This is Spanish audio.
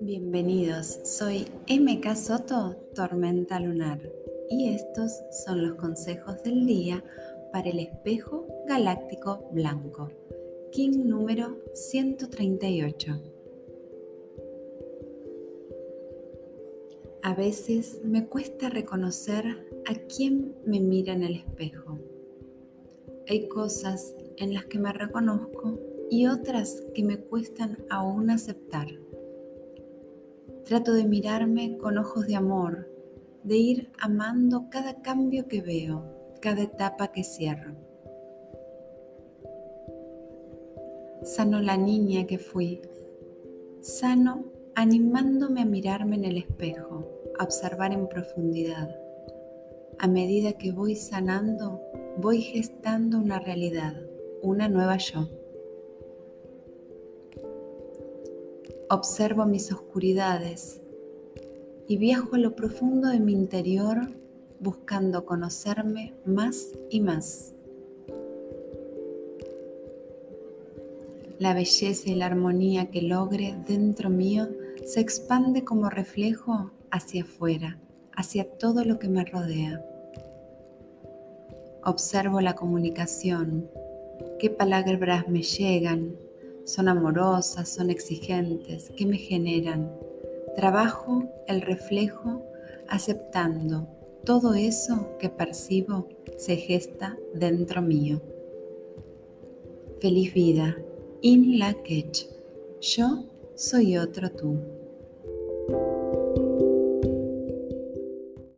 Bienvenidos, soy MK Soto, Tormenta Lunar, y estos son los consejos del día para el espejo galáctico blanco, King número 138. A veces me cuesta reconocer a quién me mira en el espejo. Hay cosas en las que me reconozco y otras que me cuestan aún aceptar. Trato de mirarme con ojos de amor, de ir amando cada cambio que veo, cada etapa que cierro. Sano la niña que fui, sano animándome a mirarme en el espejo, a observar en profundidad. A medida que voy sanando, voy gestando una realidad, una nueva yo. Observo mis oscuridades y viajo a lo profundo de mi interior buscando conocerme más y más. La belleza y la armonía que logre dentro mío se expande como reflejo hacia afuera, hacia todo lo que me rodea. Observo la comunicación, qué palabras me llegan, son amorosas, son exigentes, ¿qué me generan? Trabajo el reflejo aceptando todo eso que percibo se gesta dentro mío. Feliz vida, In la Yo soy otro tú.